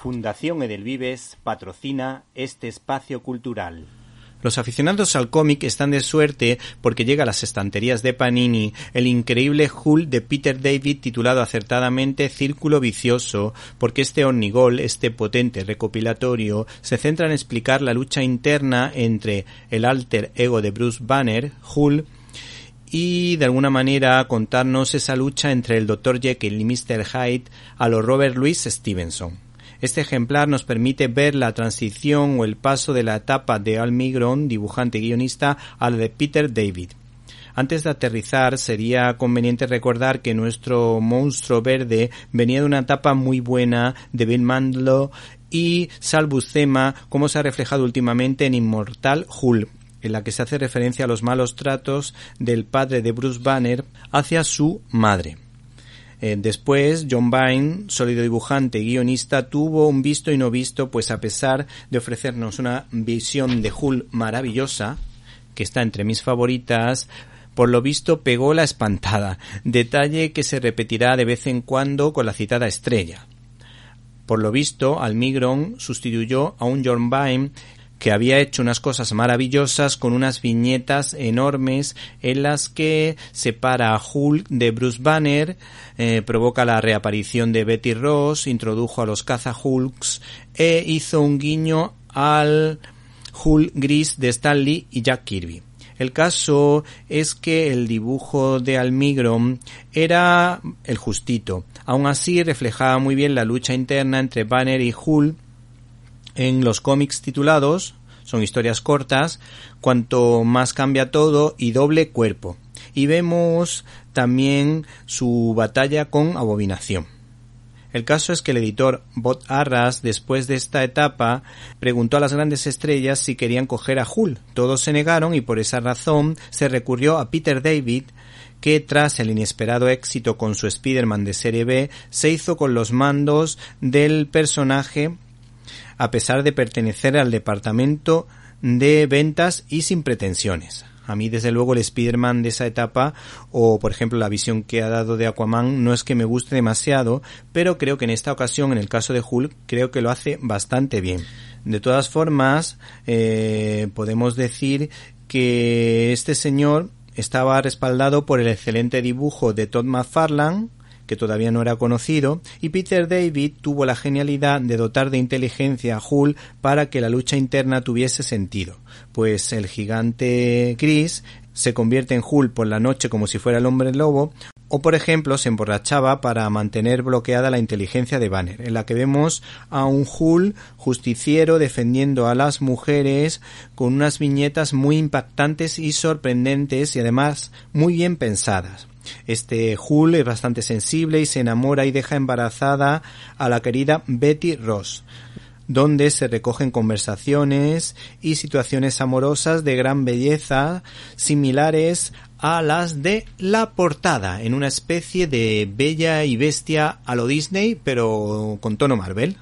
Fundación Edelvives patrocina este espacio cultural. Los aficionados al cómic están de suerte porque llega a las estanterías de Panini el increíble Hulk de Peter David titulado acertadamente Círculo Vicioso, porque este Omnigol, este potente recopilatorio, se centra en explicar la lucha interna entre el alter ego de Bruce Banner, Hulk, y de alguna manera contarnos esa lucha entre el Dr. Jekyll y Mr. Hyde a lo Robert Louis Stevenson. Este ejemplar nos permite ver la transición o el paso de la etapa de Al Migron, dibujante y guionista, a la de Peter David. Antes de aterrizar, sería conveniente recordar que nuestro monstruo verde venía de una etapa muy buena de Bill Mandlo y Salbucema, como se ha reflejado últimamente en Inmortal Hulk, en la que se hace referencia a los malos tratos del padre de Bruce Banner hacia su madre. Eh, después, John Byrne, sólido dibujante y guionista, tuvo un visto y no visto, pues a pesar de ofrecernos una visión de Hull maravillosa, que está entre mis favoritas, por lo visto pegó la espantada, detalle que se repetirá de vez en cuando con la citada estrella. Por lo visto, Almigron sustituyó a un John Byrne que había hecho unas cosas maravillosas con unas viñetas enormes en las que separa a Hulk de Bruce Banner, eh, provoca la reaparición de Betty Ross, introdujo a los caza Hulks e hizo un guiño al Hulk gris de Stanley y Jack Kirby. El caso es que el dibujo de Almigron era el justito. Aún así reflejaba muy bien la lucha interna entre Banner y Hulk en los cómics titulados, son historias cortas, cuanto más cambia todo y doble cuerpo. Y vemos también su batalla con Abominación. El caso es que el editor Bot Arras, después de esta etapa, preguntó a las grandes estrellas si querían coger a Hull. Todos se negaron y por esa razón se recurrió a Peter David, que tras el inesperado éxito con su Spider-Man de serie B, se hizo con los mandos del personaje a pesar de pertenecer al departamento de ventas y sin pretensiones. A mí, desde luego, el Spider-Man de esa etapa, o por ejemplo la visión que ha dado de Aquaman, no es que me guste demasiado, pero creo que en esta ocasión, en el caso de Hulk, creo que lo hace bastante bien. De todas formas, eh, podemos decir que este señor estaba respaldado por el excelente dibujo de Todd McFarlane, que todavía no era conocido, y Peter David tuvo la genialidad de dotar de inteligencia a Hull para que la lucha interna tuviese sentido, pues el gigante gris se convierte en Hull por la noche como si fuera el hombre lobo, o por ejemplo se emborrachaba para mantener bloqueada la inteligencia de Banner, en la que vemos a un Hull justiciero defendiendo a las mujeres con unas viñetas muy impactantes y sorprendentes y además muy bien pensadas. Este Hull es bastante sensible y se enamora y deja embarazada a la querida Betty Ross donde se recogen conversaciones y situaciones amorosas de gran belleza similares a las de la portada, en una especie de bella y bestia a lo Disney, pero con tono Marvel.